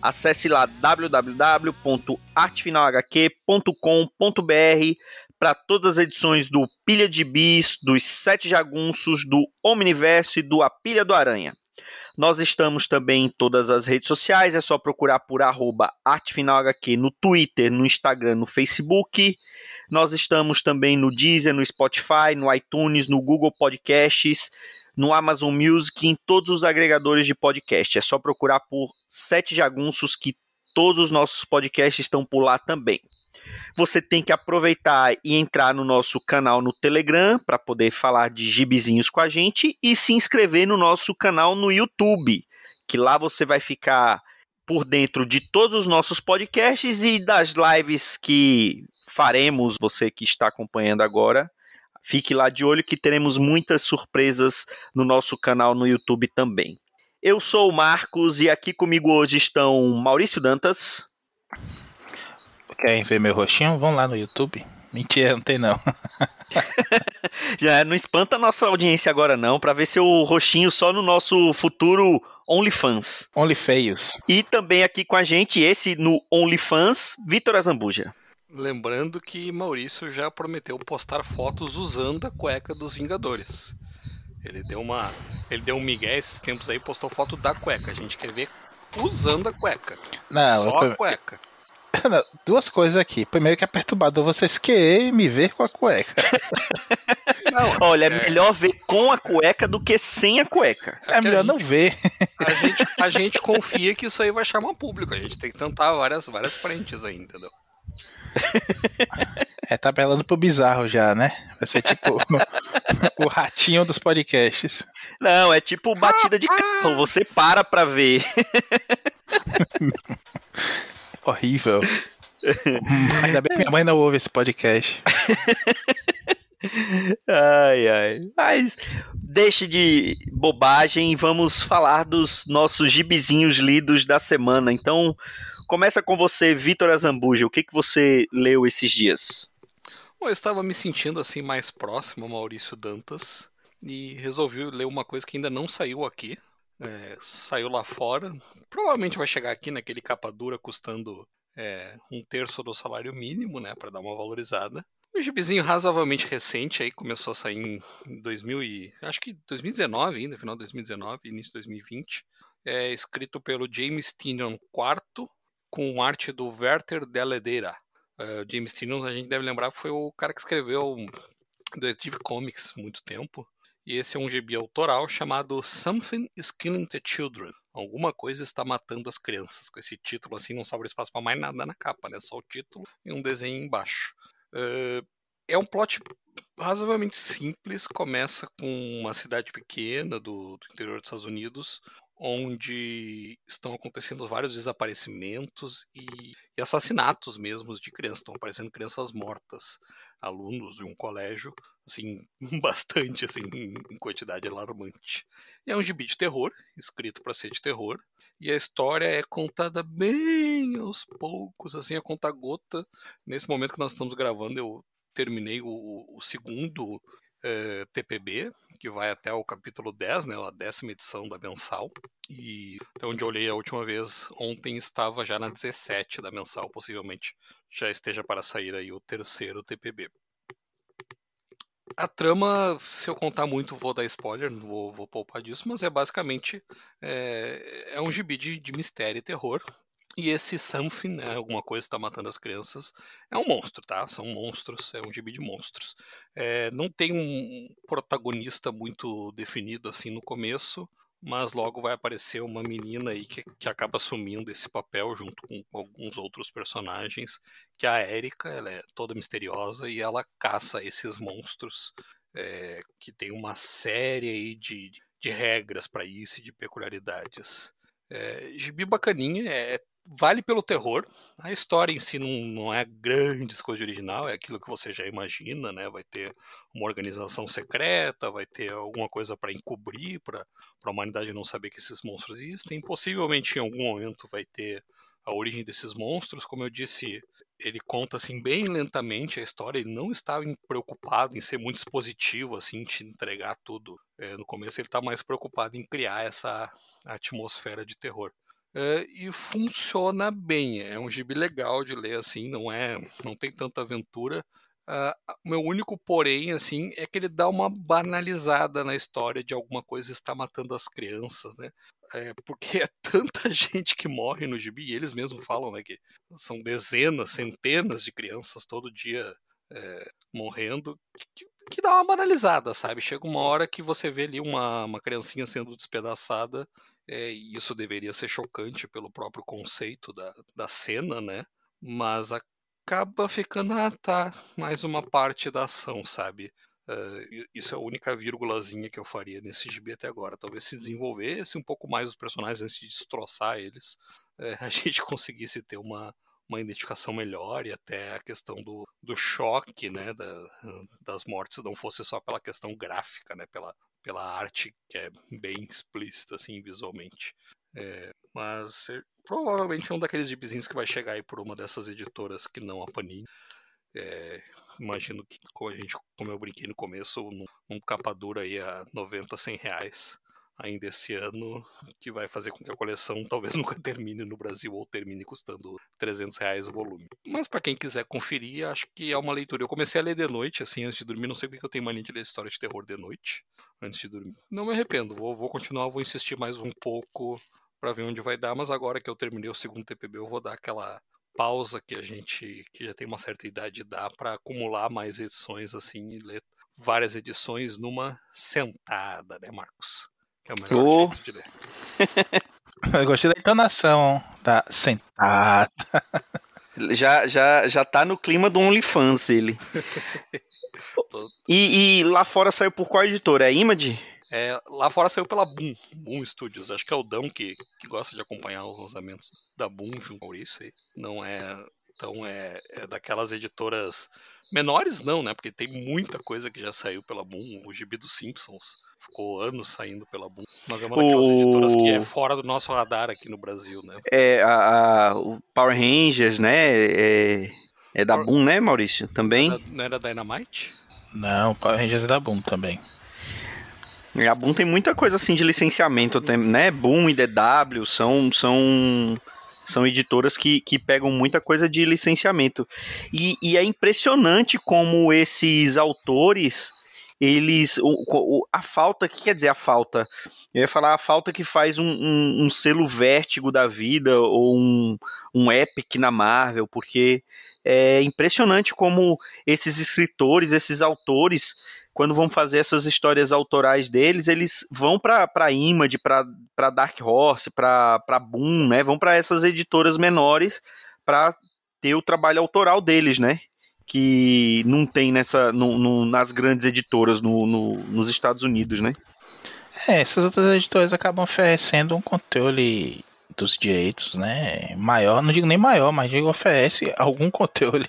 Acesse lá www.artefinalhq.com.br para todas as edições do Pilha de Bis, dos Sete Jagunços, do Omniverso e do A Pilha do Aranha. Nós estamos também em todas as redes sociais, é só procurar por arroba ArtefinalHQ no Twitter, no Instagram, no Facebook. Nós estamos também no Deezer, no Spotify, no iTunes, no Google Podcasts, no Amazon Music, em todos os agregadores de podcast. É só procurar por Sete Jagunços que todos os nossos podcasts estão por lá também. Você tem que aproveitar e entrar no nosso canal no Telegram para poder falar de gibizinhos com a gente e se inscrever no nosso canal no YouTube, que lá você vai ficar por dentro de todos os nossos podcasts e das lives que faremos, você que está acompanhando agora. Fique lá de olho que teremos muitas surpresas no nosso canal no YouTube também. Eu sou o Marcos e aqui comigo hoje estão Maurício Dantas. Querem ver meu rostinho? Vão lá no YouTube. Mentira, não tem não. Já não espanta a nossa audiência agora não, para ver seu rostinho só no nosso futuro OnlyFans. OnlyFeios. E também aqui com a gente, esse no OnlyFans, Vitor Azambuja. Lembrando que Maurício já prometeu postar fotos usando a cueca dos Vingadores. Ele deu uma. Ele deu um migué esses tempos aí, postou foto da cueca. A gente quer ver usando a cueca. Não, Só eu- a cueca. Não, Duas coisas aqui. Primeiro que é perturbador vocês quererem me ver com a cueca. Não, Olha, é melhor ver com a cueca do que sem a cueca. É melhor não ver. a gente, a gente confia que isso aí vai chamar público. A gente tem que tentar várias, várias frentes aí, entendeu? É tabelando pro bizarro já, né? Vai ser tipo o ratinho dos podcasts. Não, é tipo batida de carro, você para pra ver. Horrível. Ainda bem que minha mãe não ouve esse podcast. Ai, ai. Mas deixe de bobagem e vamos falar dos nossos gibizinhos lidos da semana. Então, começa com você, Vitor Azambuja. O que, que você leu esses dias? Bom, eu estava me sentindo assim mais próximo ao Maurício Dantas e resolvi ler uma coisa que ainda não saiu aqui. É, saiu lá fora. Provavelmente vai chegar aqui naquele capa dura custando é, um terço do salário mínimo, né, para dar uma valorizada. Um gibizinho razoavelmente recente aí começou a sair em 2000 e acho que 2019 ainda, final de 2019, início de 2020. É escrito pelo James Tynion IV com arte do Werther Deledeira. Uh, James Tynion, a gente deve lembrar, foi o cara que escreveu Detective Comics há muito tempo. E esse é um gibi autoral chamado Something is Killing the Children. Alguma coisa está matando as crianças. Com esse título assim, não sobra espaço para mais nada na capa, né? Só o título e um desenho embaixo. Uh, é um plot razoavelmente simples. Começa com uma cidade pequena do, do interior dos Estados Unidos, onde estão acontecendo vários desaparecimentos e, e assassinatos mesmos de crianças. Estão aparecendo crianças mortas, alunos de um colégio, assim, bastante, assim, em quantidade alarmante. E é um gibi de terror, escrito para ser de terror, e a história é contada bem aos poucos, assim, a conta gota. Nesse momento que nós estamos gravando, eu terminei o, o segundo eh, TPB, que vai até o capítulo 10, né, a décima edição da mensal. E até onde eu olhei a última vez, ontem estava já na 17 da mensal, possivelmente já esteja para sair aí o terceiro TPB. A trama, se eu contar muito, vou dar spoiler, não vou, vou poupar disso, mas é basicamente é, é um gibi de, de mistério e terror. E esse something, né, alguma coisa está matando as crianças, é um monstro, tá? São monstros, é um gibi de monstros. É, não tem um protagonista muito definido assim no começo, mas logo vai aparecer uma menina aí que, que acaba assumindo esse papel junto com alguns outros personagens, que é a Erika, ela é toda misteriosa e ela caça esses monstros é, que tem uma série aí de, de regras para isso e de peculiaridades. É, gibi bacaninha, é vale pelo terror. A história em si não, não é grandes coisa original, é aquilo que você já imagina, né? Vai ter uma organização secreta, vai ter alguma coisa para encobrir, para a humanidade não saber que esses monstros existem. Possivelmente em algum momento vai ter a origem desses monstros. Como eu disse, ele conta assim bem lentamente a história. Ele não está preocupado em ser muito expositivo, assim, te entregar tudo. É, no começo ele está mais preocupado em criar essa atmosfera de terror. E funciona bem. É um gibi legal de ler, assim, não é, não tem tanta aventura. Uh, meu único porém, assim, é que ele dá uma banalizada na história de alguma coisa está matando as crianças, né? É, porque é tanta gente que morre no gibi, e eles mesmos falam, né, que são dezenas, centenas de crianças todo dia é, morrendo, que, que, dá uma banalizada, sabe? Chega uma hora que você vê ali uma, uma criancinha sendo despedaçada é, isso deveria ser chocante pelo próprio conceito da, da cena, né? Mas acaba ficando, ah, tá, mais uma parte da ação, sabe? Uh, isso é a única vírgulazinha que eu faria nesse gibi até agora. Talvez se desenvolvesse um pouco mais os personagens antes de destroçar eles, uh, a gente conseguisse ter uma, uma identificação melhor e até a questão do, do choque né, da, das mortes não fosse só pela questão gráfica, né, pela, pela arte que é bem explícita assim visualmente. É, mas é, provavelmente é um daqueles gibizinhos que vai chegar aí por uma dessas editoras que não a Panini. É, imagino que, como, a gente, como eu brinquei no começo, um, um capa dura aí a 90, 100 reais ainda esse ano, que vai fazer com que a coleção talvez nunca termine no Brasil ou termine custando 300 reais o volume. Mas para quem quiser conferir, acho que é uma leitura. Eu comecei a ler de noite, assim, antes de dormir. Não sei porque eu tenho mania de ler história de terror de noite, antes de dormir. Não me arrependo, vou, vou continuar, vou insistir mais um pouco para ver onde vai dar, mas agora que eu terminei o segundo TPB, eu vou dar aquela pausa que a gente que já tem uma certa idade dá para acumular mais edições assim e ler várias edições numa sentada, né, Marcos? É o melhor oh. jeito de ler. Eu gostei da entonação da sentada. Já, já, já tá no clima do OnlyFans ele. e, e, lá fora saiu por qual editora? É Image? É, lá fora saiu pela Boom, Boom Studios. Acho que é o Dão que, que gosta de acompanhar os lançamentos da Boom junto com isso. Não é. Então é, é daquelas editoras menores, não, né? Porque tem muita coisa que já saiu pela Boom. O Gibi dos Simpsons ficou anos saindo pela Boom, mas é uma daquelas o... editoras que é fora do nosso radar aqui no Brasil, né? É, a, a o Power Rangers, né? É, é da Boom, né, Maurício? Também? Não era, não era Dynamite? Não, Power Rangers é da Boom também. A Boom tem muita coisa assim de licenciamento, tem, né? Boom e DW são são são editoras que, que pegam muita coisa de licenciamento. E, e é impressionante como esses autores eles. O, o, a falta, o que quer dizer a falta? Eu ia falar a falta que faz um, um, um selo vértigo da vida ou um, um epic na Marvel, porque é impressionante como esses escritores, esses autores, quando vão fazer essas histórias autorais deles, eles vão para Image, para Dark Horse, para Boom, né? Vão para essas editoras menores para ter o trabalho autoral deles, né? Que não tem nessa no, no, nas grandes editoras no, nos Estados Unidos, né? É, essas outras editoras acabam oferecendo um controle dos direitos, né? Maior, não digo nem maior, mas digo oferece algum controle.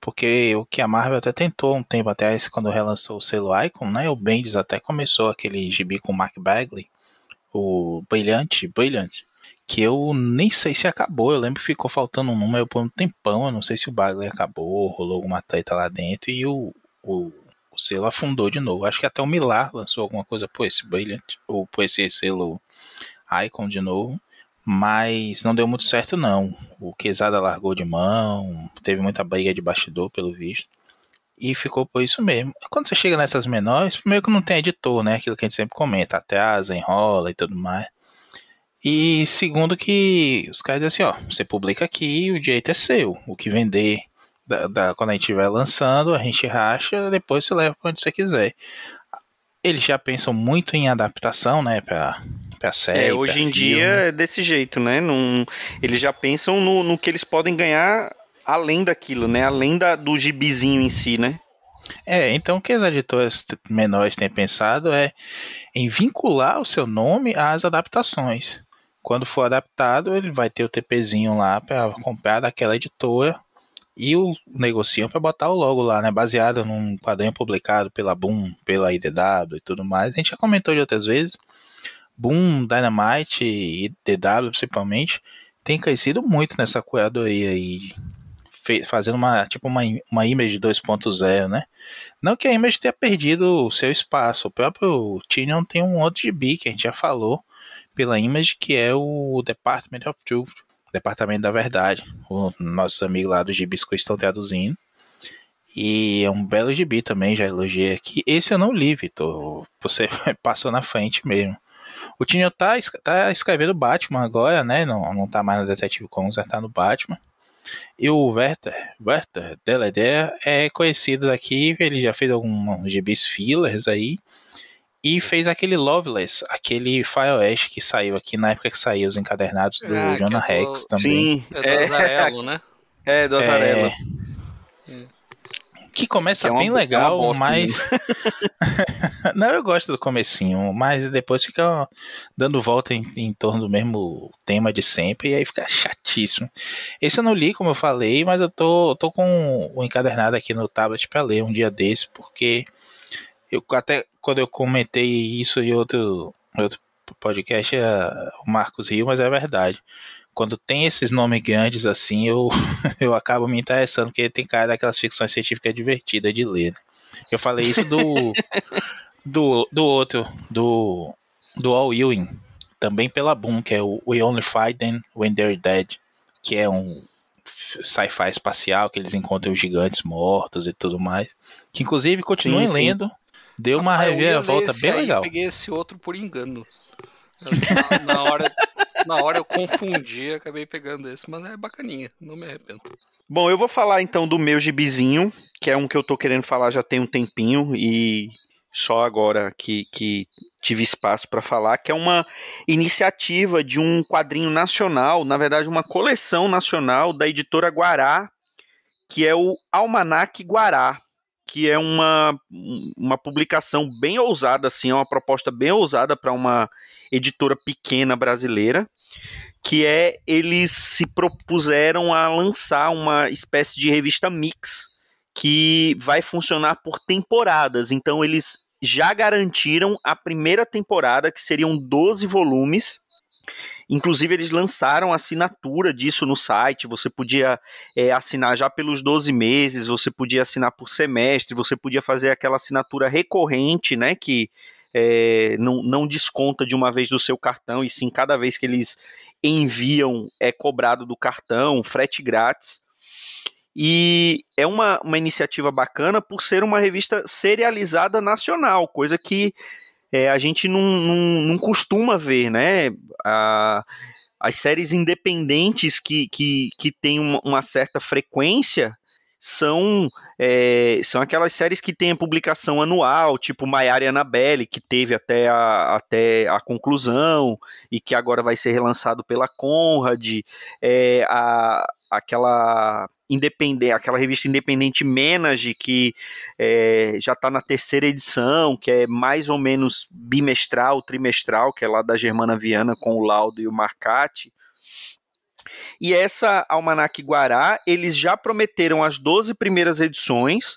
Porque o que a Marvel até tentou um tempo atrás, quando relançou o selo Icon, né? O Bendis até começou aquele gibi com o Mark Bagley, o Brilhante, Brilhante, que eu nem sei se acabou. Eu lembro que ficou faltando um número por um tempão. Eu não sei se o Bagley acabou, rolou alguma treta lá dentro e o, o, o selo afundou de novo. Acho que até o Milar lançou alguma coisa por esse Brilliant, ou por esse selo Icon de novo. Mas não deu muito certo, não. O Quesada largou de mão, teve muita briga de bastidor, pelo visto. E ficou por isso mesmo. Quando você chega nessas menores, primeiro que não tem editor, né? Aquilo que a gente sempre comenta, até asa, enrola e tudo mais. E segundo que os caras dizem assim, ó, você publica aqui, o direito é seu. O que vender da, da, quando a gente estiver lançando, a gente racha, depois você leva para onde você quiser. Eles já pensam muito em adaptação, né, pra, pra série. É, hoje em filme. dia é desse jeito, né? Num, eles já pensam no, no que eles podem ganhar além daquilo, né? Além da, do gibizinho em si, né? É, então o que as editoras menores têm pensado é em vincular o seu nome às adaptações. Quando for adaptado, ele vai ter o TPzinho lá para comprar daquela editora e o negociam para botar o logo lá, né? Baseado num quadrinho publicado pela Boom, pela IDW e tudo mais. A gente já comentou de outras vezes. Boom, Dynamite e DW principalmente tem crescido muito nessa curadoria aí, fazendo uma tipo uma, uma image 2.0, né? Não que a image tenha perdido o seu espaço, o próprio Tinion tem um outro GB que a gente já falou pela image que é o Department of Truth, Departamento da Verdade. O nossos amigos lá do Gibi estão traduzindo. E é um belo gibi também, já elogiei aqui. Esse eu não li, Vitor. Você passou na frente mesmo. O Tinho tá, tá escrevendo Batman agora, né? Não, não tá mais no Detetive Comics, já tá no Batman. E o Werther, Werther Deleder é conhecido daqui, ele já fez alguns gibis fillers aí. E fez aquele Loveless, aquele Fire que saiu aqui na época que saiu os encadernados do ah, Jonah é do... Rex também. Sim, é do é... Azarelo, né? É, do Azarelo. É... Que começa que é uma, bem legal, é mas. não, eu gosto do comecinho, mas depois fica dando volta em, em, torno do mesmo tema de sempre e aí fica chatíssimo. Esse eu não li, como eu falei, mas eu tô, tô com o encadernado aqui no tablet para ler um dia desse, porque eu até quando eu comentei isso em outro, outro podcast, é, o Marcos Rio, mas é verdade quando tem esses nomes grandes assim, eu, eu acabo me interessando, porque tem cara daquelas ficções científicas divertidas de ler. Né? Eu falei isso do, do, do outro, do, do All Ewing, também pela Boom, que é o We Only Fight Them When They're Dead, que é um sci-fi espacial, que eles encontram os gigantes mortos e tudo mais. Que inclusive continuem sim, sim. lendo. Deu uma reviravolta bem aí, legal. Eu peguei esse outro por engano. Na, na hora na hora eu confundi, acabei pegando esse, mas é bacaninha, não me arrependo. Bom, eu vou falar então do meu gibizinho, que é um que eu tô querendo falar já tem um tempinho e só agora que, que tive espaço para falar, que é uma iniciativa de um quadrinho nacional, na verdade uma coleção nacional da editora Guará, que é o Almanac Guará, que é uma, uma publicação bem ousada, assim, é uma proposta bem ousada para uma editora pequena brasileira, que é eles se propuseram a lançar uma espécie de revista mix que vai funcionar por temporadas. Então eles já garantiram a primeira temporada, que seriam 12 volumes. Inclusive, eles lançaram assinatura disso no site. Você podia é, assinar já pelos 12 meses, você podia assinar por semestre, você podia fazer aquela assinatura recorrente, né? Que é, não, não desconta de uma vez do seu cartão, e sim cada vez que eles enviam é cobrado do cartão, frete grátis. E é uma, uma iniciativa bacana por ser uma revista serializada nacional, coisa que é, a gente não, não, não, costuma ver, né? A, as séries independentes que, que, que têm uma, uma certa frequência, são, é, são aquelas séries que têm a publicação anual, tipo Maiara e Annabelle, que teve até a, até a conclusão e que agora vai ser relançado pela Conrad, é, a, aquela independente, aquela revista independente Menage, que é, já está na terceira edição, que é mais ou menos bimestral, trimestral, que é lá da Germana Viana com o Laudo e o Marcati. E essa Almanac Guará, eles já prometeram as 12 primeiras edições,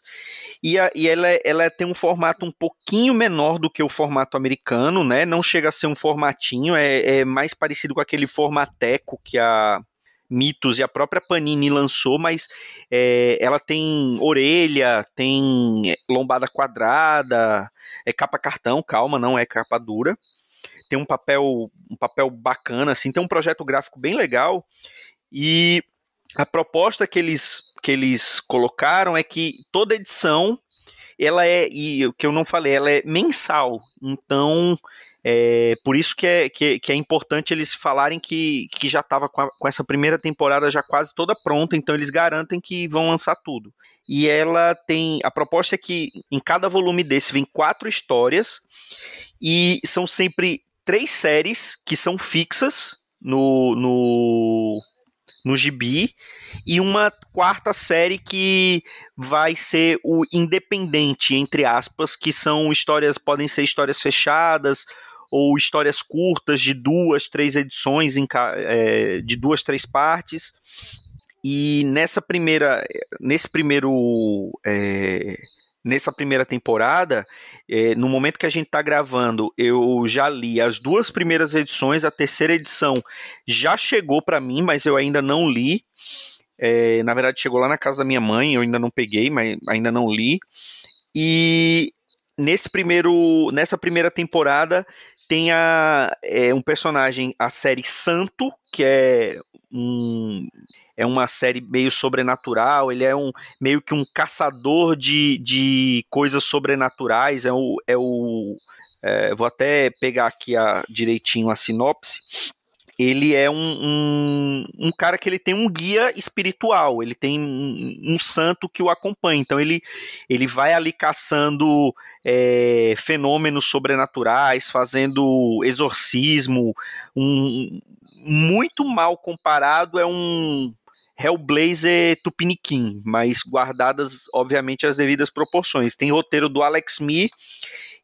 e, a, e ela, ela tem um formato um pouquinho menor do que o formato americano, né? Não chega a ser um formatinho, é, é mais parecido com aquele formateco que a Mitos e a própria Panini lançou, mas é, ela tem orelha, tem lombada quadrada, é capa cartão, calma, não é capa dura tem um papel, um papel bacana, assim, tem um projeto gráfico bem legal. E a proposta que eles, que eles colocaram é que toda edição ela é, e o que eu não falei, ela é mensal. Então, é, por isso que é, que, que, é importante eles falarem que, que já estava com, com, essa primeira temporada já quase toda pronta, então eles garantem que vão lançar tudo. E ela tem. A proposta é que em cada volume desse vem quatro histórias, e são sempre três séries que são fixas no, no, no gibi e uma quarta série que vai ser o independente, entre aspas, que são histórias, podem ser histórias fechadas ou histórias curtas de duas, três edições, em, é, de duas, três partes. E nessa primeira, nesse primeiro, é, nessa primeira temporada, é, no momento que a gente está gravando, eu já li as duas primeiras edições, a terceira edição já chegou para mim, mas eu ainda não li. É, na verdade, chegou lá na casa da minha mãe, eu ainda não peguei, mas ainda não li. E nesse primeiro, nessa primeira temporada tem a, é, um personagem, a série Santo, que é um é uma série meio sobrenatural, ele é um meio que um caçador de, de coisas sobrenaturais, é o. É o é, vou até pegar aqui a, direitinho a sinopse. Ele é um, um, um, cara que ele tem um guia espiritual, ele tem um, um santo que o acompanha. Então ele, ele vai ali caçando é, fenômenos sobrenaturais, fazendo exorcismo, um, muito mal comparado é um Hellblazer Tupiniquim, mas guardadas, obviamente, as devidas proporções. Tem roteiro do Alex Me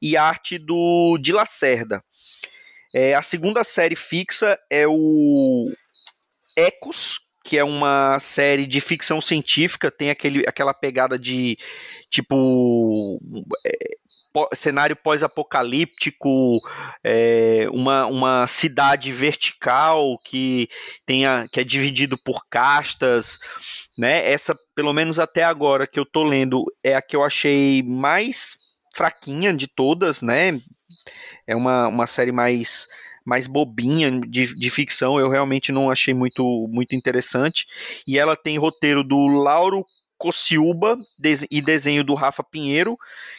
e arte do de Lacerda. É, a segunda série fixa é o Ecos, que é uma série de ficção científica, tem aquele, aquela pegada de tipo é, cenário pós-apocalíptico, é, uma, uma cidade vertical que tenha que é dividido por castas, né? Essa, pelo menos até agora que eu tô lendo, é a que eu achei mais fraquinha de todas, né? É uma, uma série mais mais bobinha de, de ficção, eu realmente não achei muito, muito interessante. E ela tem roteiro do Lauro Cociúba e desenho do Rafa Pinheiro.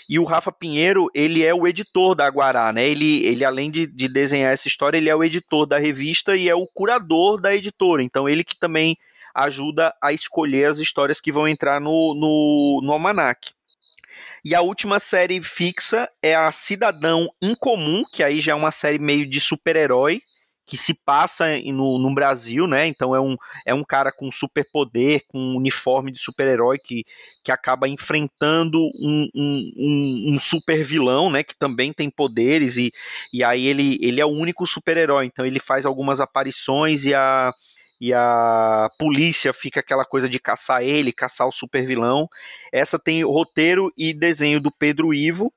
E o Rafa Pinheiro, ele é o editor da Guará, né? Ele, ele além de, de desenhar essa história, ele é o editor da revista e é o curador da editora. Então, ele que também ajuda a escolher as histórias que vão entrar no, no, no Almanac. E a última série fixa é a Cidadão Incomum, que aí já é uma série meio de super-herói, que se passa no, no Brasil, né? Então é um, é um cara com superpoder, com um uniforme de super-herói que, que acaba enfrentando um, um, um, um super vilão, né? Que também tem poderes e, e aí ele, ele é o único super-herói. Então ele faz algumas aparições e a, e a polícia fica aquela coisa de caçar ele, caçar o super vilão. Essa tem roteiro e desenho do Pedro Ivo.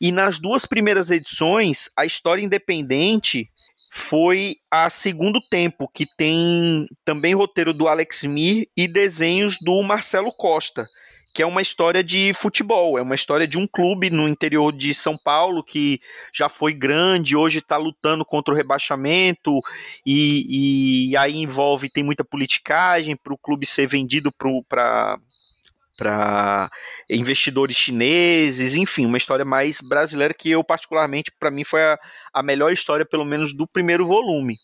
E nas duas primeiras edições, a história independente foi a Segundo Tempo, que tem também roteiro do Alex Mir e desenhos do Marcelo Costa, que é uma história de futebol, é uma história de um clube no interior de São Paulo que já foi grande, hoje está lutando contra o rebaixamento e, e aí envolve, tem muita politicagem para o clube ser vendido para para investidores chineses, enfim, uma história mais brasileira que eu particularmente para mim foi a, a melhor história pelo menos do primeiro volume.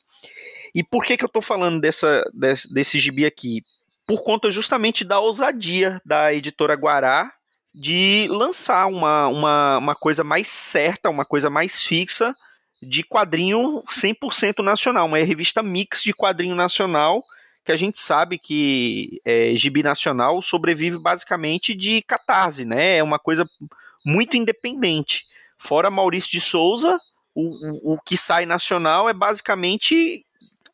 E por que que eu estou falando dessa desse, desse gibi aqui? Por conta justamente da ousadia da editora Guará de lançar uma, uma, uma coisa mais certa, uma coisa mais fixa de quadrinho 100% nacional, uma revista mix de quadrinho nacional que a gente sabe que é, gibi nacional sobrevive basicamente de catarse, né? É uma coisa muito independente. Fora Maurício de Souza, o, o, o que sai nacional é basicamente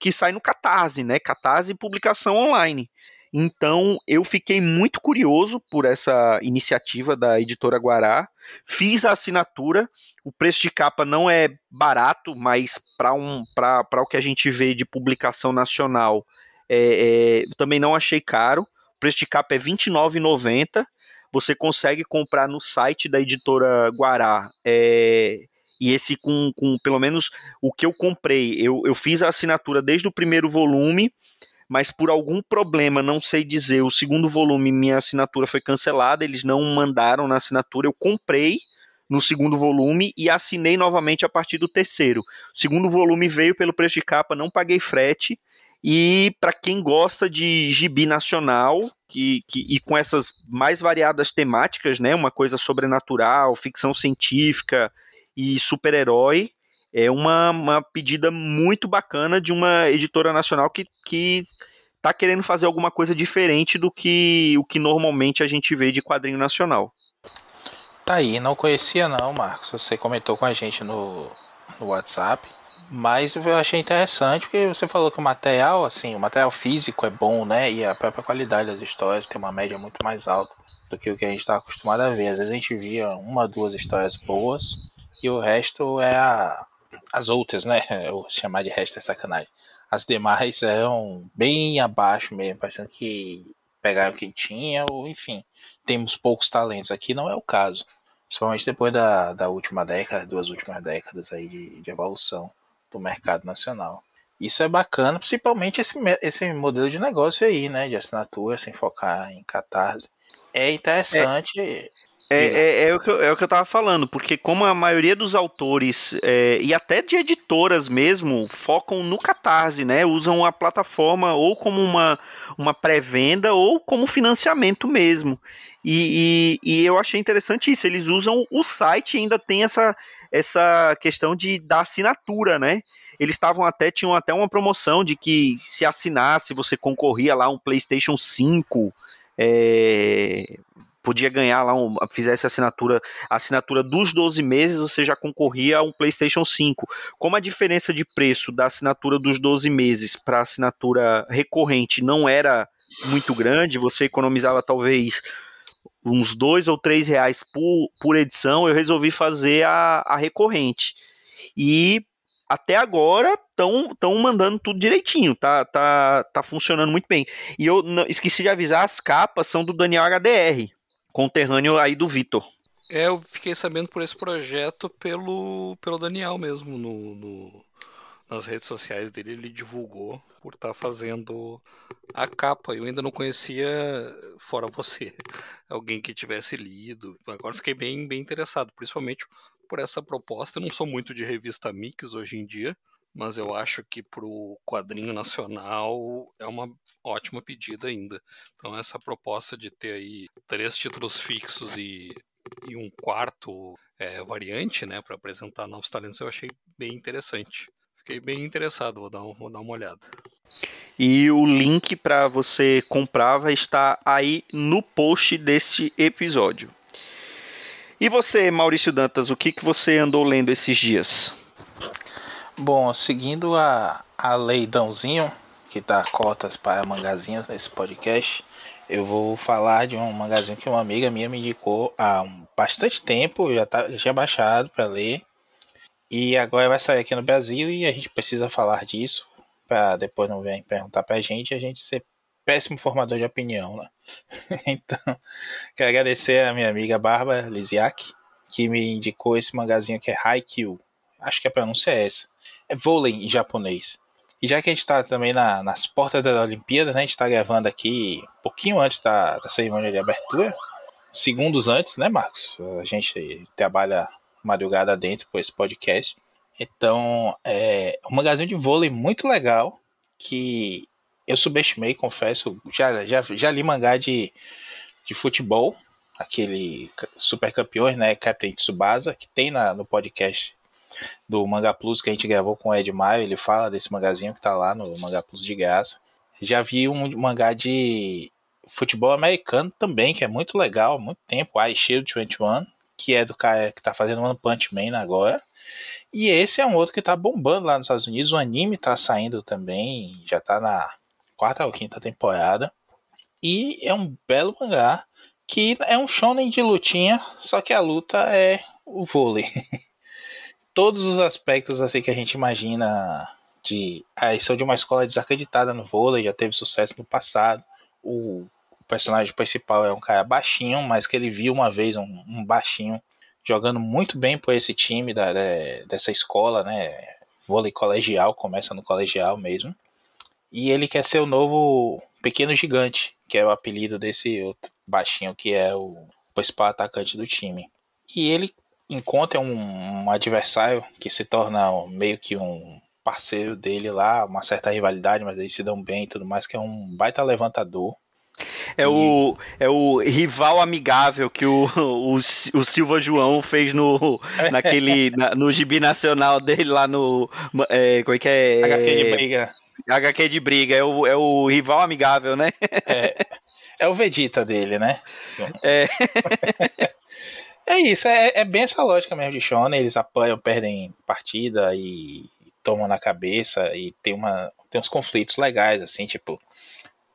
que sai no Catarse, né? Catarse e publicação online. Então eu fiquei muito curioso por essa iniciativa da editora Guará, fiz a assinatura. O preço de capa não é barato, mas para um, o que a gente vê de publicação nacional, é, é, também não achei caro. O preço de capa é R$ 29,90. Você consegue comprar no site da editora Guará. É, e esse com, com, pelo menos o que eu comprei, eu, eu fiz a assinatura desde o primeiro volume, mas por algum problema, não sei dizer, o segundo volume, minha assinatura foi cancelada, eles não mandaram na assinatura, eu comprei no segundo volume e assinei novamente a partir do terceiro. O segundo volume veio pelo preço de capa, não paguei frete, e para quem gosta de gibi nacional, que, que, e com essas mais variadas temáticas, né, uma coisa sobrenatural, ficção científica e super-herói, é uma, uma pedida muito bacana de uma editora nacional que, que tá querendo fazer alguma coisa diferente do que o que normalmente a gente vê de quadrinho nacional. Tá aí, não conhecia não, Marcos. Você comentou com a gente no, no WhatsApp. Mas eu achei interessante porque você falou que o material, assim, o material físico é bom, né? E a própria qualidade das histórias tem uma média muito mais alta do que o que a gente está acostumado a ver. Às vezes a gente via uma, duas histórias boas e o resto é a, as outras, né? Eu chamar de resto é sacanagem. As demais eram bem abaixo mesmo, parecendo que pegaram o que tinha, ou enfim, temos poucos talentos. Aqui não é o caso. Principalmente depois da, da última década, duas últimas décadas aí de, de evolução do mercado nacional. Isso é bacana, principalmente esse, esse modelo de negócio aí, né? De assinatura, sem focar em catarse. É interessante. É, é, é, é, o que eu, é o que eu tava falando, porque como a maioria dos autores, é, e até de editoras mesmo, focam no Catarse, né? Usam a plataforma ou como uma, uma pré-venda ou como financiamento mesmo. E, e, e, eu achei interessante isso. Eles usam o site e ainda tem essa, essa questão de da assinatura, né? Eles estavam até, tinham até uma promoção de que se assinasse, você concorria lá um PlayStation 5. É, podia ganhar lá, um, fizesse assinatura, assinatura dos 12 meses, você já concorria a um PlayStation 5. Como a diferença de preço da assinatura dos 12 meses para a assinatura recorrente não era muito grande, você economizava talvez uns dois ou três reais por, por edição, eu resolvi fazer a, a recorrente. E até agora estão mandando tudo direitinho, tá, tá, tá funcionando muito bem. E eu não, esqueci de avisar, as capas são do Daniel HDR, conterrâneo aí do Vitor. É, eu fiquei sabendo por esse projeto pelo, pelo Daniel mesmo, no, no nas redes sociais dele, ele divulgou por estar tá fazendo a capa. Eu ainda não conhecia, fora você, alguém que tivesse lido. Agora fiquei bem, bem interessado, principalmente por essa proposta. Eu não sou muito de revista Mix hoje em dia, mas eu acho que para o quadrinho nacional é uma ótima pedida ainda. Então essa proposta de ter aí três títulos fixos e, e um quarto é, variante, né, para apresentar novos talentos, eu achei bem interessante. Fiquei bem interessado, vou dar, vou dar uma olhada. E o link para você comprar vai estar aí no post deste episódio. E você, Maurício Dantas, o que, que você andou lendo esses dias? Bom, seguindo a, a leidãozinho que dá cotas para mangazinhos nesse podcast, eu vou falar de um mangazinho que uma amiga minha me indicou há bastante tempo, já, tá, já tinha baixado para ler, e agora vai sair aqui no Brasil e a gente precisa falar disso para depois não vir perguntar pra gente e a gente ser péssimo formador de opinião, né? então, quero agradecer a minha amiga Bárbara Lisiak, que me indicou esse magazinho que é Haikyuu. Acho que a pronúncia é essa. É vôlei em japonês. E já que a gente está também na, nas portas da Olimpíada, né? A gente está gravando aqui um pouquinho antes da, da cerimônia de abertura, segundos antes, né, Marcos? A gente trabalha madrugada dentro com esse podcast. Então, é um magazine de vôlei muito legal que eu subestimei, confesso. Já, já, já li mangá de, de futebol, aquele Super Campeões, né? Captain Tsubasa, que tem na, no podcast do Manga Plus que a gente gravou com o Ed Maio. Ele fala desse magazinho que tá lá no Manga Plus de graça. Já vi um mangá de futebol americano também, que é muito legal, muito tempo. I Shield 21, que é do cara que tá fazendo One Punch Man agora. E esse é um outro que tá bombando lá nos Estados Unidos. O anime tá saindo também, já tá na quarta ou quinta temporada. E é um belo mangá que é um shonen de lutinha, só que a luta é o vôlei. Todos os aspectos assim que a gente imagina de a são de uma escola desacreditada no vôlei, já teve sucesso no passado. O personagem principal é um cara baixinho, mas que ele viu uma vez um, um baixinho jogando muito bem por esse time da, da, dessa escola, né? Vôlei colegial, começa no colegial mesmo. E ele quer ser o novo pequeno gigante, que é o apelido desse outro baixinho que é o principal atacante do time. E ele encontra um, um adversário que se torna meio que um parceiro dele lá, uma certa rivalidade, mas eles se dão bem e tudo mais, que é um baita levantador. É, e... o, é o rival amigável que o, o, o Silva João fez no, naquele, na, no gibi nacional dele lá no. É, como é que é? HQ de briga. HQ de briga, é o, é o rival amigável, né? É, é o Vegeta dele, né? É. É isso, é, é bem essa lógica mesmo de Shonen. Eles apanham, perdem partida e tomam na cabeça e tem, uma, tem uns conflitos legais, assim, tipo,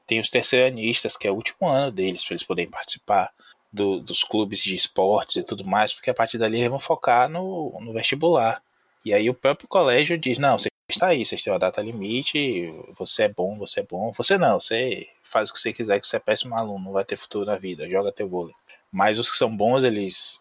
tem os terceiranistas, que é o último ano deles, para eles poderem participar do, dos clubes de esportes e tudo mais, porque a partir dali eles vão focar no, no vestibular. E aí o próprio colégio diz, não, você está aí, vocês têm uma data limite, você é bom, você é bom. Você não, você faz o que você quiser, que você é péssimo aluno, não vai ter futuro na vida, joga teu vôlei. Mas os que são bons, eles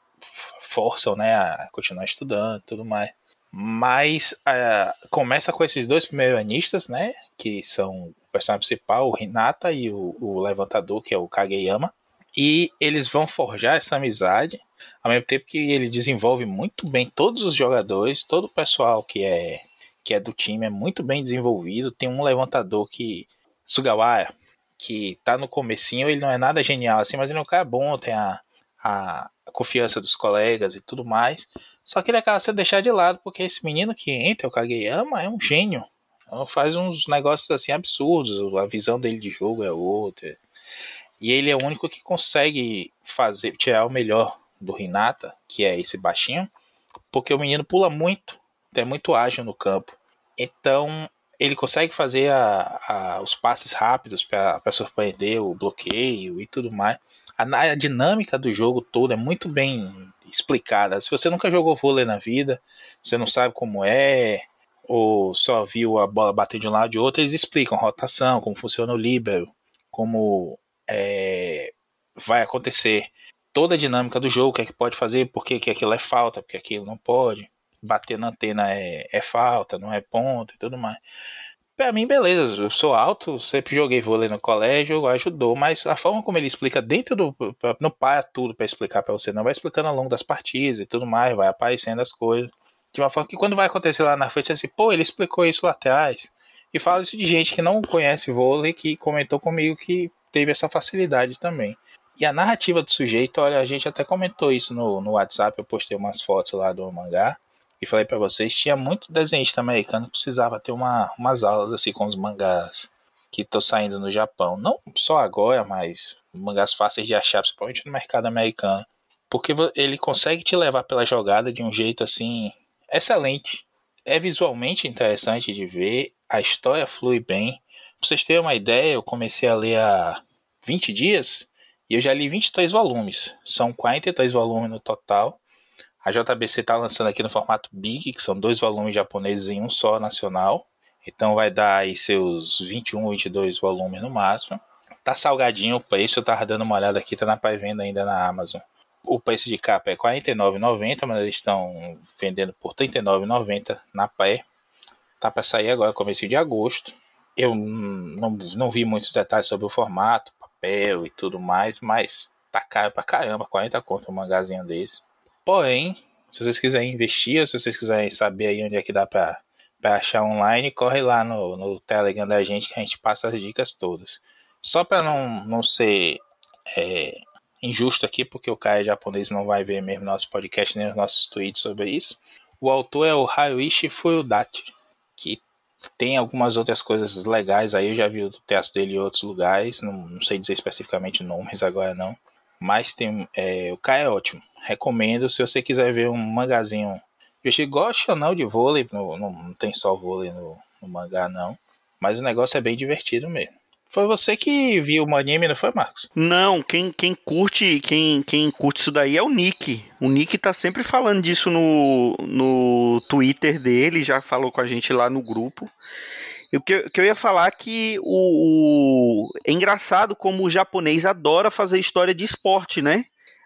forçam, né, a continuar estudando e tudo mais. Mas uh, começa com esses dois primeiros anistas, né, que são o personagem principal, o Hinata e o, o levantador, que é o Kageyama. E eles vão forjar essa amizade, ao mesmo tempo que ele desenvolve muito bem todos os jogadores, todo o pessoal que é que é do time é muito bem desenvolvido. Tem um levantador que Sugawara, que tá no comecinho, ele não é nada genial assim, mas ele é um cara bom, tem a, a confiança dos colegas e tudo mais. Só que ele acaba sendo deixado de lado, porque esse menino que entra, o Kageyama, é um gênio. Então faz uns negócios assim absurdos, a visão dele de jogo é outra. E ele é o único que consegue fazer, tirar o melhor do Hinata, que é esse baixinho, porque o menino pula muito, é muito ágil no campo. Então ele consegue fazer a, a, os passes rápidos para surpreender o bloqueio e tudo mais. A, a, dinâmica do jogo todo é muito bem explicada. Se você nunca jogou vôlei na vida, você não sabe como é, ou só viu a bola bater de um lado e de outro, eles explicam rotação, como funciona o líbero, como é, vai acontecer toda a dinâmica do jogo, o que é que pode fazer, por que, aquilo é falta, porque aquilo não pode, bater na antena é, é falta, não é ponta e tudo mais. Pra mim, beleza, eu sou alto, sempre joguei vôlei no colégio, ajudou, mas a forma como ele explica dentro do. Não para tudo para explicar para você, não vai explicando ao longo das partidas e tudo mais, vai aparecendo as coisas. De uma forma que quando vai acontecer lá na frente, você assim, pô, ele explicou isso lá atrás. E fala isso de gente que não conhece vôlei, que comentou comigo que teve essa facilidade também. E a narrativa do sujeito, olha, a gente até comentou isso no, no WhatsApp, eu postei umas fotos lá do mangá e falei para vocês, tinha muito desenhista americano que precisava ter uma, umas aulas assim com os mangás que estão saindo no Japão. Não só agora, mas mangás fáceis de achar, principalmente no mercado americano. Porque ele consegue te levar pela jogada de um jeito assim excelente. É visualmente interessante de ver, a história flui bem, Pra vocês terem uma ideia, eu comecei a ler há 20 dias e eu já li 23 volumes. São 43 volumes no total. A JBC está lançando aqui no formato Big, que são dois volumes japoneses em um só nacional. Então vai dar aí seus 21, 22 volumes no máximo. Tá salgadinho o preço, eu tava dando uma olhada aqui, tá na pré-venda ainda na Amazon. O preço de capa é R$ 49,90, mas eles estão vendendo por R$ 39,90 na pré. Tá para sair agora, começo de agosto. Eu não, não vi muitos detalhes sobre o formato, papel e tudo mais, mas tá caro pra caramba, 40 conto um mangazinho desse. Porém, se vocês quiserem investir, se vocês quiserem saber aí onde é que dá pra achar online, corre lá no, no Telegram da gente que a gente passa as dicas todas. Só para não, não ser é, injusto aqui, porque o cara japonês não vai ver mesmo nosso podcast nem os nossos tweets sobre isso. O autor é o Haruishi Fuyudachi, que tem algumas outras coisas legais aí, eu já vi o texto dele em outros lugares, não, não sei dizer especificamente nomes agora não. Mas tem, é, o cara é ótimo. Recomendo se você quiser ver um mangazinho. Eu gosto ou não de vôlei, não, não, tem só vôlei no, no mangá não. Mas o negócio é bem divertido mesmo. Foi você que viu o anime, não foi, Marcos? Não, quem, quem curte quem, quem curte isso daí é o Nick. O Nick tá sempre falando disso no, no Twitter dele, já falou com a gente lá no grupo. O que, que eu ia falar é que o, o, é engraçado como o japonês adora fazer história de esporte, né?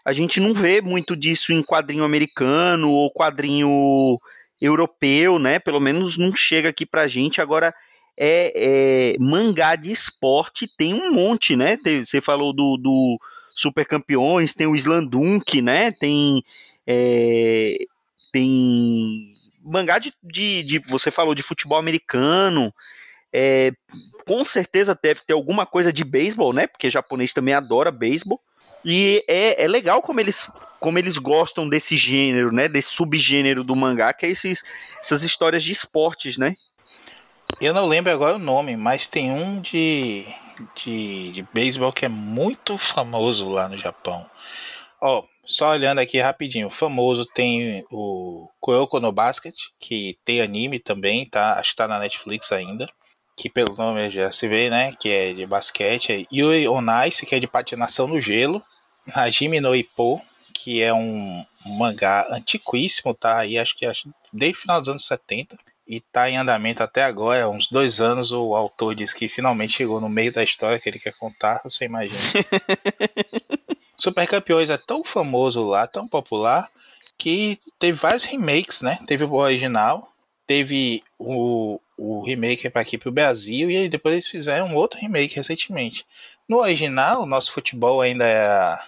A gente não vê muito disso em quadrinho americano ou quadrinho europeu, né? Pelo menos não chega aqui pra gente. Agora, é, é, mangá de esporte tem um monte, né? Você falou do, do Super Campeões, tem o Slandunk, né? Tem. É, tem mangá de, de, de, Você falou de futebol americano. É, com certeza deve ter alguma coisa de beisebol, né? Porque japonês também adora beisebol. E é, é legal como eles, como eles gostam desse gênero, né? Desse subgênero do mangá, que é esses, essas histórias de esportes, né? Eu não lembro agora o nome, mas tem um de, de, de beisebol que é muito famoso lá no Japão. Ó, Só olhando aqui rapidinho, famoso tem o Koyoko no Basket, que tem anime também, tá? Acho que tá na Netflix ainda. Que pelo nome já se vê, né? Que é de basquete. Yui on Ice, que é de patinação no gelo. Hajime no Ippo, que é um mangá antiquíssimo, tá? Aí acho que desde o final dos anos 70 e tá em andamento até agora, uns dois anos. O autor diz que finalmente chegou no meio da história que ele quer contar, você imagina. Super Campeões é tão famoso lá, tão popular, que teve vários remakes, né? Teve o original, teve o, o remake para aqui pro Brasil, e depois eles fizeram outro remake recentemente. No original, o nosso futebol ainda é,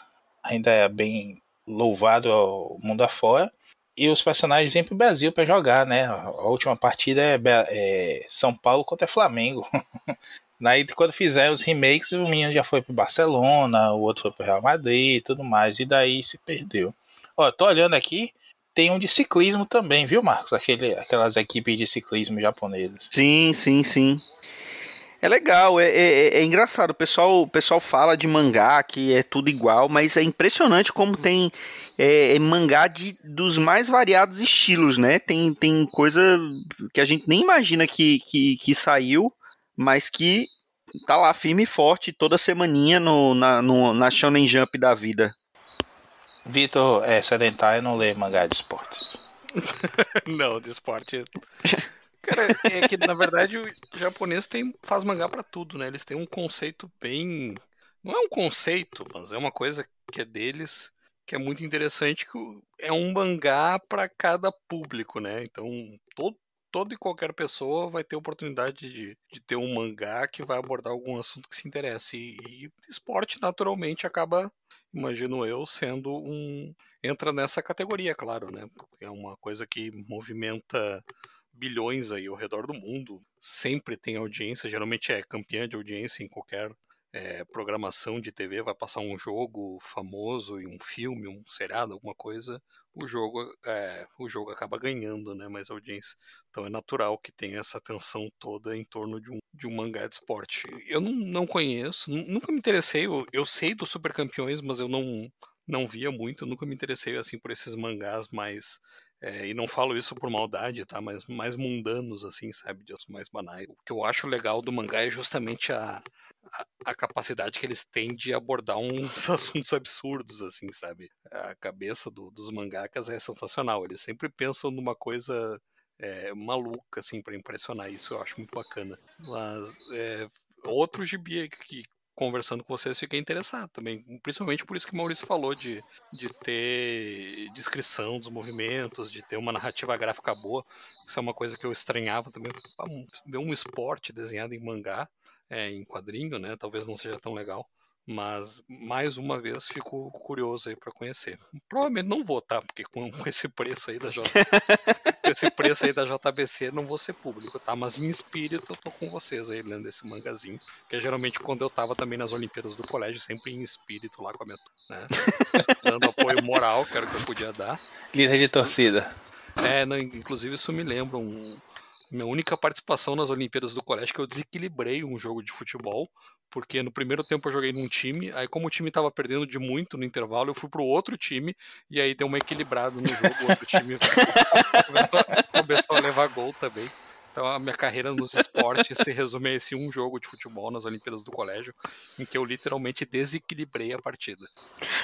ainda é bem louvado ao mundo afora, e os personagens vêm pro Brasil para jogar, né? A última partida é, é São Paulo contra Flamengo. Daí, quando fizeram os remakes, o menino já foi pro Barcelona, o outro foi pro Real Madrid e tudo mais, e daí se perdeu. Ó, tô olhando aqui, tem um de ciclismo também, viu, Marcos? Aquele, aquelas equipes de ciclismo japonesas. Sim, sim, sim. É legal, é, é, é, engraçado. O pessoal, o pessoal fala de mangá que é tudo igual, mas é impressionante como tem é, é, mangá de, dos mais variados estilos, né? Tem, tem coisa que a gente nem imagina que, que, que saiu mas que tá lá firme e forte toda semaninha no, na, no, na Shonen Jump da vida. Vitor é sedentário não lê mangá de esportes. não, de esporte. Cara, é que na verdade o japonês tem, faz mangá para tudo, né? Eles têm um conceito bem. Não é um conceito, mas é uma coisa que é deles que é muito interessante que é um mangá para cada público, né? Então todo, toda e qualquer pessoa vai ter oportunidade de, de ter um mangá que vai abordar algum assunto que se interesse. E, e esporte, naturalmente, acaba, imagino eu, sendo um. entra nessa categoria, claro, né? Porque é uma coisa que movimenta bilhões aí ao redor do mundo. Sempre tem audiência, geralmente é campeã de audiência em qualquer é, programação de TV, vai passar um jogo famoso, um filme, um seriado, alguma coisa, o jogo, é, o jogo acaba ganhando né, mais audiência. Então é natural que tenha essa atenção toda em torno de um, de um mangá de esporte. Eu não, não conheço, nunca me interessei, eu, eu sei dos super campeões, mas eu não, não via muito, nunca me interessei assim por esses mangás mais é, e não falo isso por maldade, tá? Mas mais mundanos, assim, sabe? De mais banais. O que eu acho legal do mangá é justamente a, a, a, capacidade que eles têm de abordar uns assuntos absurdos, assim, sabe? A cabeça do, dos mangakas é sensacional. Eles sempre pensam numa coisa é, maluca, assim, para impressionar. Isso eu acho muito bacana. Mas é, outro gibi que conversando com vocês, fiquei interessado também. Principalmente por isso que o Maurício falou de, de ter descrição dos movimentos, de ter uma narrativa gráfica boa. Isso é uma coisa que eu estranhava também. Ver um esporte desenhado em mangá, é, em quadrinho, né? Talvez não seja tão legal. Mas mais uma vez fico curioso aí para conhecer. Provavelmente não vou, tá? Porque com esse preço aí da J... esse preço aí da JBC não vou ser público, tá? Mas em espírito eu tô com vocês aí lendo esse mangazinho, que é geralmente quando eu tava também nas Olimpíadas do colégio, sempre em espírito lá com a minha, né? Dando apoio moral, que era o que eu podia dar. Líder de torcida. É, não, inclusive isso me lembra um, minha única participação nas Olimpíadas do colégio que eu desequilibrei um jogo de futebol porque no primeiro tempo eu joguei num time, aí como o time tava perdendo de muito no intervalo, eu fui pro outro time, e aí deu uma equilibrada no jogo, o outro time começou, começou a levar gol também. Então a minha carreira nos esportes se resume a esse um jogo de futebol nas Olimpíadas do Colégio, em que eu literalmente desequilibrei a partida.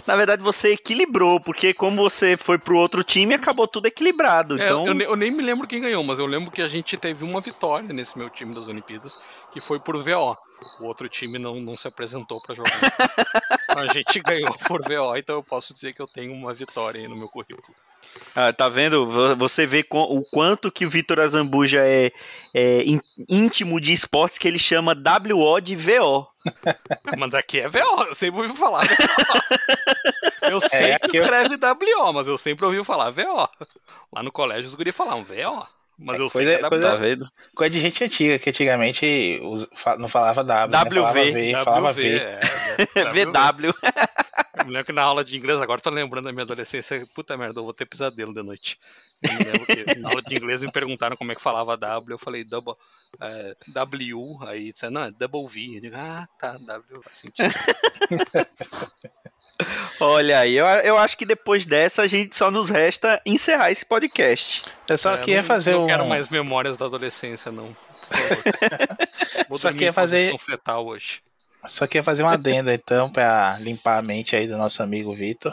Na verdade, você equilibrou, porque como você foi pro outro time, acabou tudo equilibrado. É, então... Eu, eu, nem me lembro quem ganhou, mas eu lembro que a gente teve uma vitória nesse meu time das Olimpíadas, que foi por VO. O outro time não, não se apresentou para jogar. a gente ganhou por VO, então eu posso dizer que eu tenho uma vitória aí no meu currículo. Ah, tá vendo? Você vê o quanto que o Vitor Azambuja é, é, íntimo de esportes que ele chama WO de VO. Mas aqui é VO, eu sempre ouvi falar. Eu sei é, que escreve eu... WO, mas eu sempre ouvi falar VO. Lá no colégio os guri falavam VO. Mas é, eu sei que é coisa, WO. Coisa de gente antiga, que antigamente não falava W, WV. Né? Falava v, falava v. É, VW. Eu lembro que na aula de inglês, agora tô lembrando da minha adolescência, puta merda, eu vou ter pesadelo de noite. Que na aula de inglês me perguntaram como é que falava W, eu falei double, é, W, aí disseram, não, é double V. Eu digo, ah, tá, W, assim. Olha aí, eu, eu acho que depois dessa a gente só nos resta encerrar esse podcast. Eu só É, queria não, fazer não um. quero mais memórias da adolescência, não. Só queria fazer- fetal hoje. Só queria fazer uma adenda, então, pra limpar a mente aí do nosso amigo Vitor.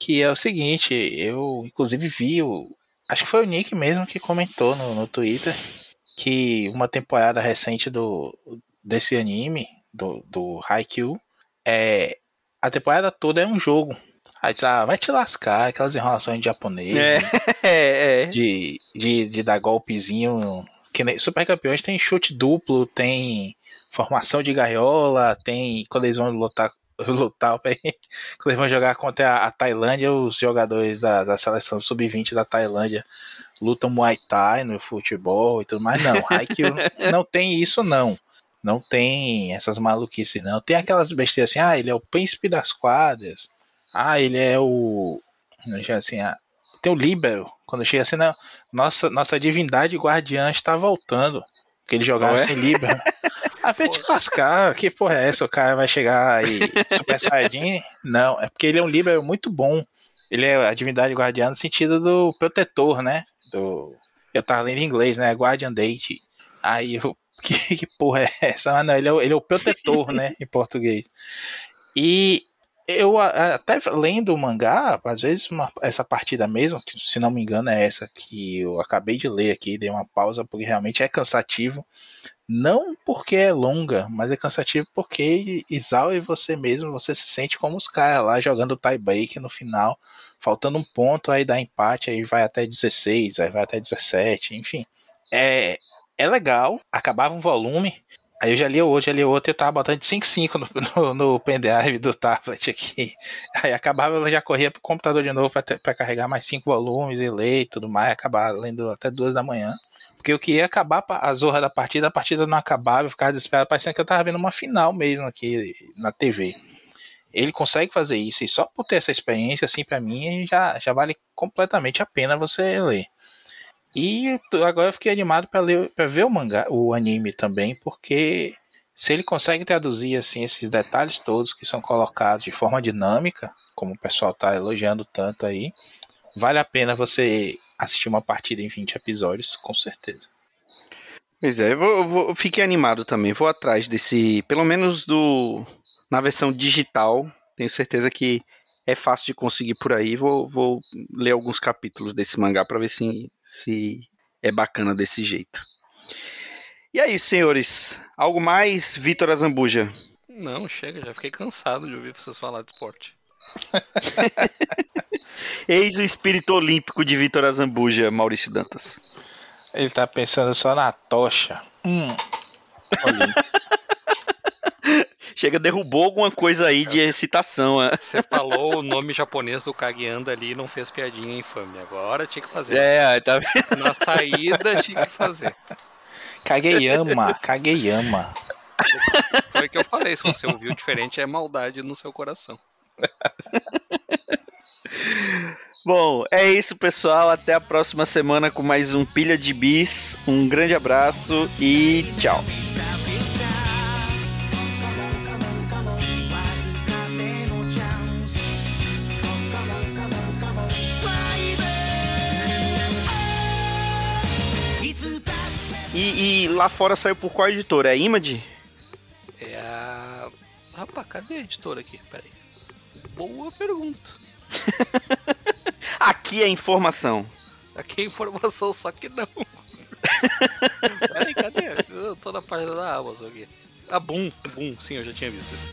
Que é o seguinte, eu inclusive vi o. Acho que foi o Nick mesmo que comentou no, no Twitter que uma temporada recente do desse anime, do, do Haikyuu, é. A temporada toda é um jogo. Aí diz, ah, vai te lascar, aquelas enrolações de japonês, É, é, é. de, de, de dar golpezinho. Que nem Super Campeões tem chute duplo, tem formação de gaiola, tem quando eles vão lutar, lutar quando eles vão jogar contra a, a Tailândia, os jogadores da, da seleção sub-20 da Tailândia lutam Muay Thai no futebol e tudo mais. Não, Haikyuu não tem isso não. Não tem essas maluquices não. Tem aquelas besteiras assim, ah, ele é o príncipe das quadras. Ah, ele é o assim, ah, tem o Líbero. Quando chega assim, não, nossa, nossa divindade guardiã está voltando. Porque ele jogava sem Líbero. Ah, vai te lascar, que porra é essa? O cara vai chegar e Super Saiyajin? Não, é porque ele é um Líbero muito bom. Ele é a divindade guardiã no sentido do protetor, né? Do... Eu tava lendo em inglês, né? Guardian Date. Aí eu. Que, que porra é essa? Ah, não, ele é, ele é o protetor, né? Em português. E eu até lendo o mangá, às vezes uma- essa partida mesmo, que, se não me engano é essa que eu acabei de ler aqui, dei uma pausa porque realmente é cansativo. Não porque é longa, mas é cansativo porque exaure você mesmo, você se sente como os caras lá jogando tie break no final, faltando um ponto, aí dá empate, aí vai até 16, aí vai até 17, enfim. É, é legal, acabava um volume, Aí eu já li hoje, já li outro eu tava botando de 5.5 no, no, no pendrive do tablet aqui. Aí acabava, eu já corria pro computador de novo pra carregar mais cinco volumes e ler e tudo mais, acabar lendo até duas da manhã. Porque eu queria acabar a zorra da partida, a partida não acabava, eu ficava desesperado, parecendo que eu tava vendo uma final mesmo aqui na TV. Ele consegue fazer isso, e só por ter essa experiência, assim, pra mim, já, já vale completamente a pena você ler. E agora eu fiquei animado para ver o mangá, o anime também, porque se ele consegue traduzir assim esses detalhes todos que são colocados de forma dinâmica, como o pessoal tá elogiando tanto aí, vale a pena você assistir uma partida em 20 episódios, com certeza. Pois é, eu, vou, eu vou- fiquei animado também. Vou atrás desse, pelo menos do na versão digital. Tenho certeza que é fácil de conseguir por aí. Vou, vou ler alguns capítulos desse mangá para ver se, se é bacana desse jeito. E isso, senhores. Algo mais, Vitor Azambuja? Não, chega, já fiquei cansado de ouvir vocês falar de esporte. Eis o espírito olímpico de Vitor Azambuja, Maurício Dantas. Ele tá pensando só na tocha. Hum. Chega, derrubou alguma coisa aí de excitação. é. Você falou o nome japonês do Kageanda ali e não fez piadinha infame. Agora tinha que fazer. É, tá vendo? Na saída tinha que fazer. Kageyama, Kageyama. Foi o que eu falei. Se você ouviu diferente, é maldade no seu coração. Bom, é isso, pessoal. Até a próxima semana com mais um Pilha de Bis. Um grande abraço e tchau. Lá fora saiu por qual editora? É Image? É a. Rapaz, cadê a editora aqui? Peraí. Boa pergunta. Aqui é informação. Aqui é informação, só que não. Peraí, cadê? Eu tô na página da Amazon aqui. Ah, Boom, Boom, sim, eu já tinha visto isso.